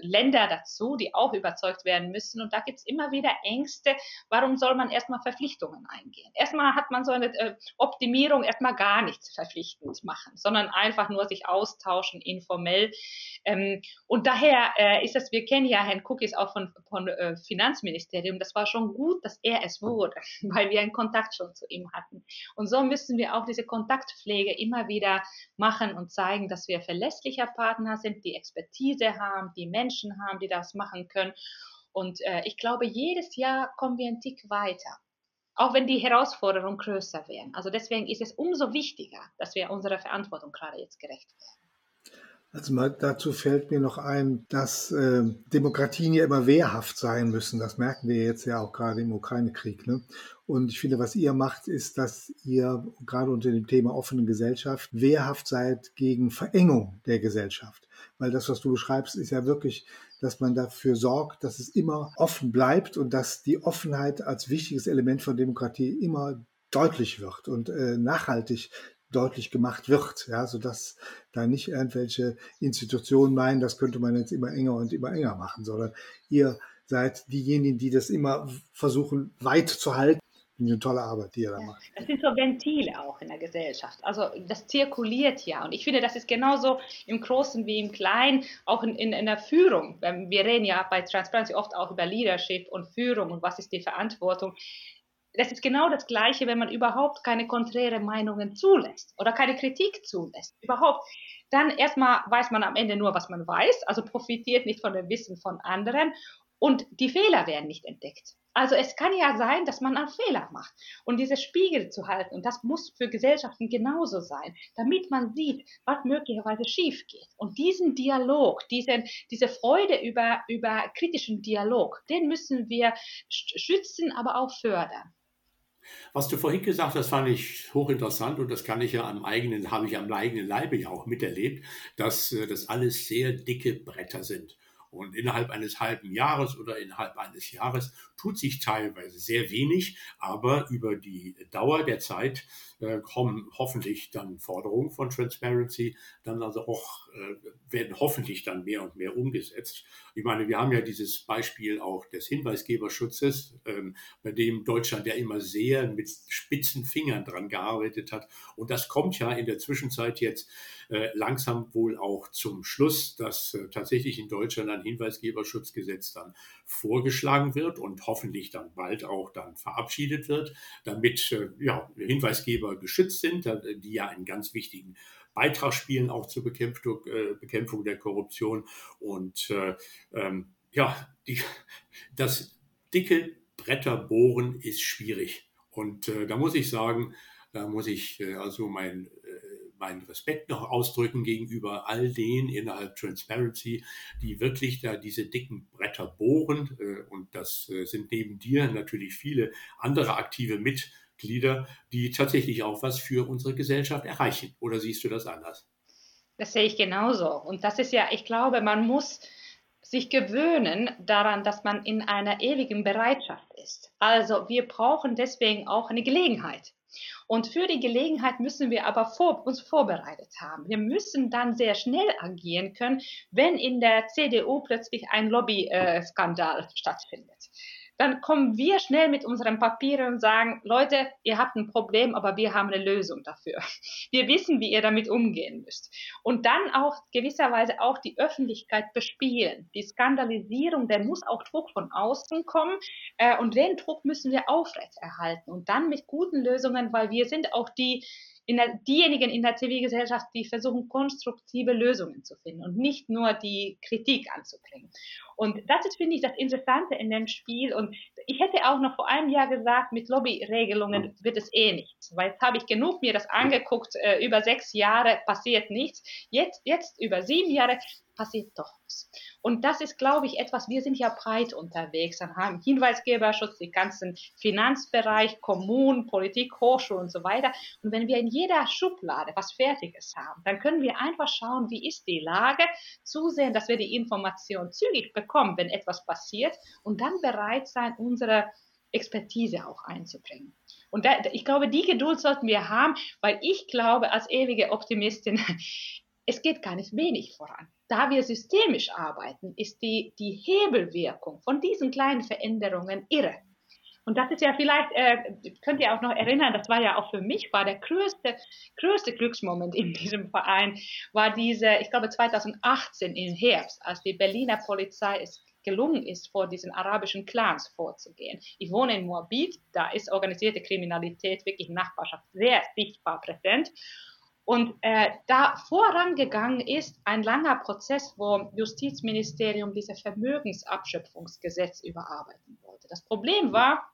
Länder dazu, die auch überzeugt werden müssen. Und da gibt es immer wieder Ängste. Warum soll man erstmal Verpflichtungen eingehen? Erstmal hat man so eine äh, Optimierung, erstmal gar nichts verpflichtend machen, sondern einfach nur sich austauschen, informell. Ähm, und daher äh, ist es, wir kennen ja Herrn Cookies auch von, von äh, Finanzministerium, das war schon gut, dass er es wurde, weil wir einen Kontakt schon zu ihm hatten. Und so müssen wir auch diese Kontaktpflege immer wieder machen und zeigen, dass wir verlässlicher Partner sind, die Expertise haben, die Menschen haben, die das machen können. Und äh, ich glaube, jedes Jahr kommen wir einen Tick weiter auch wenn die Herausforderungen größer werden. Also deswegen ist es umso wichtiger, dass wir unserer Verantwortung gerade jetzt gerecht werden. Also mal dazu fällt mir noch ein, dass äh, Demokratien ja immer wehrhaft sein müssen. Das merken wir jetzt ja auch gerade im Ukraine-Krieg. Ne? Und ich finde, was ihr macht, ist, dass ihr gerade unter dem Thema offene Gesellschaft wehrhaft seid gegen Verengung der Gesellschaft. Weil das, was du beschreibst, ist ja wirklich, dass man dafür sorgt, dass es immer offen bleibt und dass die Offenheit als wichtiges Element von Demokratie immer deutlich wird und äh, nachhaltig deutlich gemacht wird, ja, so dass da nicht irgendwelche Institutionen meinen, das könnte man jetzt immer enger und immer enger machen, sondern ihr seid diejenigen, die das immer versuchen weit zu halten. Eine tolle Arbeit, die ihr da macht. Das sind so Ventile auch in der Gesellschaft. Also das zirkuliert ja. Und ich finde, das ist genauso im Großen wie im Kleinen, auch in, in, in der Führung. Wir reden ja bei Transparency oft auch über Leadership und Führung und was ist die Verantwortung das ist genau das Gleiche, wenn man überhaupt keine konträre Meinungen zulässt oder keine Kritik zulässt. Überhaupt. Dann erstmal weiß man am Ende nur, was man weiß, also profitiert nicht von dem Wissen von anderen und die Fehler werden nicht entdeckt. Also es kann ja sein, dass man einen Fehler macht und diese Spiegel zu halten und das muss für Gesellschaften genauso sein, damit man sieht, was möglicherweise schief geht. Und diesen Dialog, diesen, diese Freude über, über kritischen Dialog, den müssen wir schützen, aber auch fördern. Was du vorhin gesagt hast, fand ich hochinteressant und das kann ich ja am eigenen, habe ich am eigenen Leibe ja auch miterlebt, dass äh, das alles sehr dicke Bretter sind. Und innerhalb eines halben Jahres oder innerhalb eines Jahres tut sich teilweise sehr wenig, aber über die Dauer der Zeit äh, kommen hoffentlich dann Forderungen von Transparency, dann also auch äh, werden hoffentlich dann mehr und mehr umgesetzt. Ich meine, wir haben ja dieses Beispiel auch des Hinweisgeberschutzes, ähm, bei dem Deutschland ja immer sehr mit spitzen Fingern dran gearbeitet hat. Und das kommt ja in der Zwischenzeit jetzt äh, langsam wohl auch zum Schluss, dass äh, tatsächlich in Deutschland Hinweisgeberschutzgesetz dann vorgeschlagen wird und hoffentlich dann bald auch dann verabschiedet wird, damit äh, ja, Hinweisgeber geschützt sind, die ja einen ganz wichtigen Beitrag spielen auch zur Bekämpfung, äh, Bekämpfung der Korruption. Und äh, ähm, ja, die, das dicke Bretterbohren ist schwierig. Und äh, da muss ich sagen, da muss ich äh, also mein, äh, meinen Respekt noch ausdrücken gegenüber all denen innerhalb Transparency, die wirklich da diese dicken Bretter bohren. Äh, und das äh, sind neben dir natürlich viele andere aktive mit Mitglieder, die tatsächlich auch was für unsere Gesellschaft erreichen. Oder siehst du das anders? Das sehe ich genauso. Und das ist ja, ich glaube, man muss sich gewöhnen daran, dass man in einer ewigen Bereitschaft ist. Also wir brauchen deswegen auch eine Gelegenheit. Und für die Gelegenheit müssen wir aber vor, uns vorbereitet haben. Wir müssen dann sehr schnell agieren können, wenn in der CDU plötzlich ein Lobby-Skandal stattfindet dann kommen wir schnell mit unseren Papieren und sagen, Leute, ihr habt ein Problem, aber wir haben eine Lösung dafür. Wir wissen, wie ihr damit umgehen müsst. Und dann auch gewisserweise auch die Öffentlichkeit bespielen. Die Skandalisierung, der muss auch Druck von außen kommen äh, und den Druck müssen wir aufrechterhalten und dann mit guten Lösungen, weil wir sind auch die, in der, diejenigen in der Zivilgesellschaft, die versuchen, konstruktive Lösungen zu finden und nicht nur die Kritik anzubringen. Und das ist, finde ich, das Interessante in dem Spiel. Und ich hätte auch noch vor einem Jahr gesagt, mit Lobbyregelungen wird es eh nichts, weil jetzt habe ich genug mir das angeguckt, äh, über sechs Jahre passiert nichts. Jetzt, jetzt über sieben Jahre passiert doch was. Und das ist, glaube ich, etwas, wir sind ja breit unterwegs, dann haben Hinweisgeberschutz, den ganzen Finanzbereich, Kommunen, Politik, Hochschulen und so weiter. Und wenn wir in jeder Schublade was Fertiges haben, dann können wir einfach schauen, wie ist die Lage, zusehen, dass wir die Information zügig bekommen, wenn etwas passiert und dann bereit sein, unsere Expertise auch einzubringen. Und da, ich glaube, die Geduld sollten wir haben, weil ich glaube, als ewige Optimistin, es geht gar nicht wenig voran. Da wir systemisch arbeiten, ist die, die Hebelwirkung von diesen kleinen Veränderungen irre. Und das ist ja vielleicht, äh, könnt ihr auch noch erinnern, das war ja auch für mich, war der größte, größte Glücksmoment in diesem Verein, war diese, ich glaube 2018 im Herbst, als die Berliner Polizei es gelungen ist, vor diesen arabischen Clans vorzugehen. Ich wohne in Moabit, da ist organisierte Kriminalität wirklich in Nachbarschaft sehr sichtbar präsent. Und äh, da vorangegangen ist ein langer Prozess, wo Justizministerium dieses Vermögensabschöpfungsgesetz überarbeiten wollte. Das Problem war,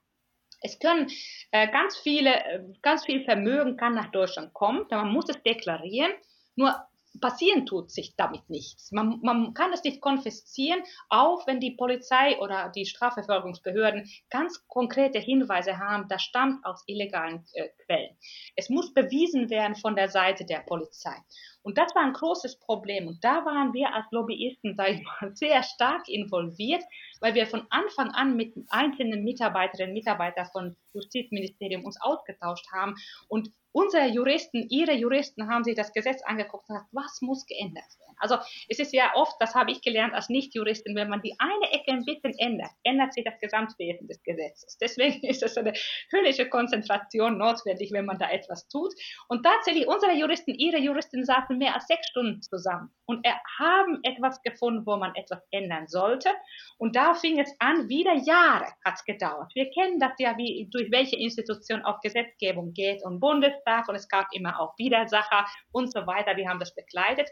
es können äh, ganz viele, äh, ganz viel Vermögen kann nach Deutschland kommen, man muss es deklarieren. Nur passieren tut sich damit nichts. Man, man kann es nicht konfiszieren, auch wenn die Polizei oder die Strafverfolgungsbehörden ganz konkrete Hinweise haben, das stammt aus illegalen äh, Quellen. Es muss bewiesen werden von der Seite der Polizei. Und das war ein großes Problem. Und da waren wir als Lobbyisten, sag ich mal, sehr stark involviert, weil wir von Anfang an mit einzelnen Mitarbeiterinnen und Mitarbeitern von Justizministerium uns ausgetauscht haben und unsere Juristen, ihre Juristen haben sich das Gesetz angeguckt und gesagt, was muss geändert werden? Also es ist ja oft, das habe ich gelernt als Nicht-Juristin, wenn man die eine Ecke ein bisschen ändert, ändert sich das Gesamtwesen des Gesetzes. Deswegen ist es eine höllische Konzentration notwendig, wenn man da etwas tut. Und tatsächlich, unsere Juristen, ihre Juristen saßen mehr als sechs Stunden zusammen und haben etwas gefunden, wo man etwas ändern sollte. Und da fing es an, wieder Jahre hat es gedauert. Wir kennen das ja, wie durch welche Institution auch Gesetzgebung geht und Bundes Bundestag und es gab immer auch Widersacher und so weiter. Wir haben das begleitet.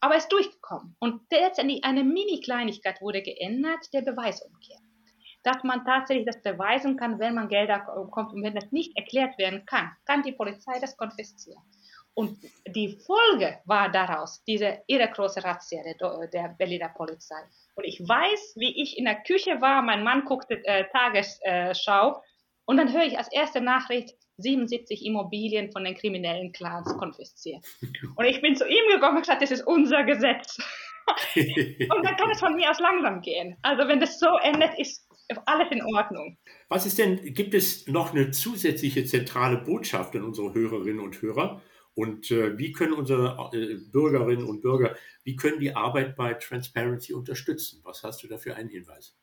Aber es ist durchgekommen. Und letztendlich eine Mini-Kleinigkeit wurde geändert, der Beweisumkehr. Dass man tatsächlich das beweisen kann, wenn man Gelder bekommt und wenn das nicht erklärt werden kann, kann die Polizei das konfiszieren. Und die Folge war daraus diese irre große Razzia der, der Berliner Polizei. Und ich weiß, wie ich in der Küche war, mein Mann guckte äh, Tagesschau und dann höre ich als erste Nachricht, 77 Immobilien von den kriminellen Clans konfisziert. Und ich bin zu ihm gekommen und gesagt, das ist unser Gesetz. und dann kann es von mir aus langsam gehen. Also wenn das so endet, ist alles in Ordnung. Was ist denn, gibt es noch eine zusätzliche zentrale Botschaft an unsere Hörerinnen und Hörer? Und äh, wie können unsere äh, Bürgerinnen und Bürger, wie können die Arbeit bei Transparency unterstützen? Was hast du da für einen Hinweis?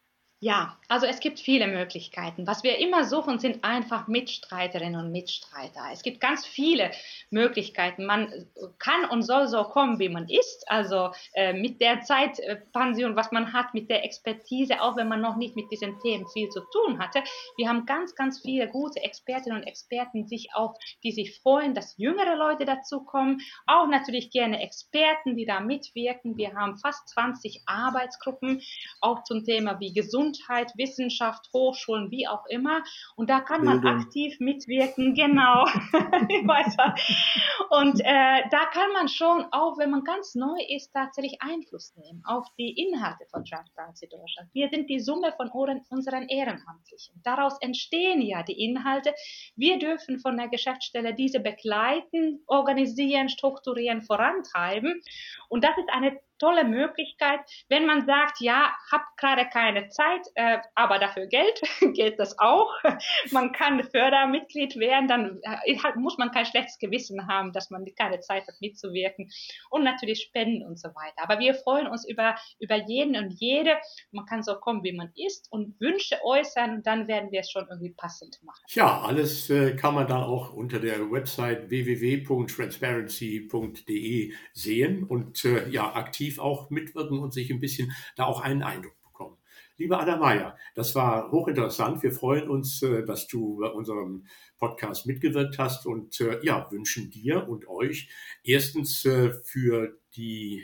Ja, also es gibt viele Möglichkeiten. Was wir immer suchen, sind einfach Mitstreiterinnen und Mitstreiter. Es gibt ganz viele Möglichkeiten. Man kann und soll so kommen, wie man ist. Also äh, mit der Zeitpension, was man hat, mit der Expertise, auch wenn man noch nicht mit diesen Themen viel zu tun hatte. Wir haben ganz, ganz viele gute Expertinnen und Experten, sich auch, die sich freuen, dass jüngere Leute dazukommen. Auch natürlich gerne Experten, die da mitwirken. Wir haben fast 20 Arbeitsgruppen, auch zum Thema wie Gesundheit Gesundheit, Wissenschaft, Hochschulen, wie auch immer. Und da kann man Bildung. aktiv mitwirken, genau. und äh, da kann man schon, auch wenn man ganz neu ist, tatsächlich Einfluss nehmen auf die Inhalte von Transparency Deutschland. Wir sind die Summe von unseren Ehrenamtlichen. Daraus entstehen ja die Inhalte. Wir dürfen von der Geschäftsstelle diese begleiten, organisieren, strukturieren, vorantreiben. Und das ist eine tolle Möglichkeit, wenn man sagt, ja, habe gerade keine Zeit, äh, aber dafür Geld, geht das auch. man kann Fördermitglied werden, dann äh, muss man kein schlechtes Gewissen haben, dass man keine Zeit hat mitzuwirken und natürlich spenden und so weiter. Aber wir freuen uns über, über jeden und jede. Man kann so kommen, wie man ist und Wünsche äußern und dann werden wir es schon irgendwie passend machen. Ja, alles äh, kann man dann auch unter der Website www.transparency.de sehen und äh, ja, aktiv aktiv auch mitwirken und sich ein bisschen da auch einen Eindruck bekommen. Liebe Anna Meyer, das war hochinteressant. Wir freuen uns, äh, dass du bei unserem Podcast mitgewirkt hast und äh, ja, wünschen dir und euch erstens äh, für die,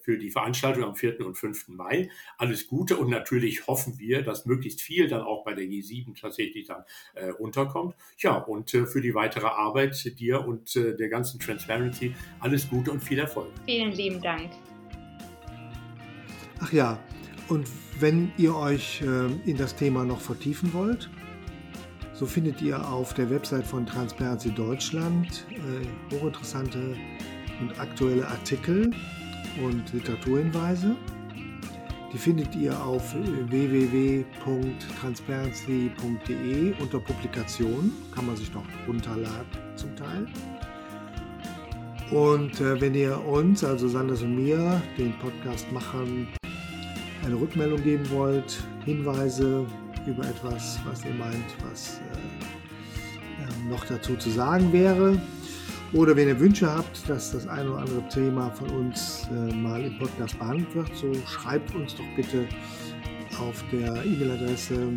für die Veranstaltung am 4. und 5. Mai alles Gute und natürlich hoffen wir, dass möglichst viel dann auch bei der G7 tatsächlich dann unterkommt. Ja, und für die weitere Arbeit dir und der ganzen Transparency alles Gute und viel Erfolg. Vielen lieben Dank. Ach ja, und wenn ihr euch äh, in das Thema noch vertiefen wollt, so findet ihr auf der Website von Transparency Deutschland äh, hochinteressante und aktuelle Artikel und Literaturhinweise. Die findet ihr auf www.transparency.de unter Publikation. Kann man sich noch runterladen zum Teil. Und äh, wenn ihr uns, also Sanders und mir, den Podcast-Machern, eine Rückmeldung geben wollt, Hinweise über etwas, was ihr meint, was äh, äh, noch dazu zu sagen wäre, oder wenn ihr Wünsche habt, dass das ein oder andere Thema von uns äh, mal im Podcast behandelt wird, so schreibt uns doch bitte auf der E-Mail-Adresse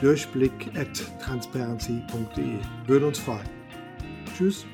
durchblick.transparency.de. Würde uns freuen. Tschüss.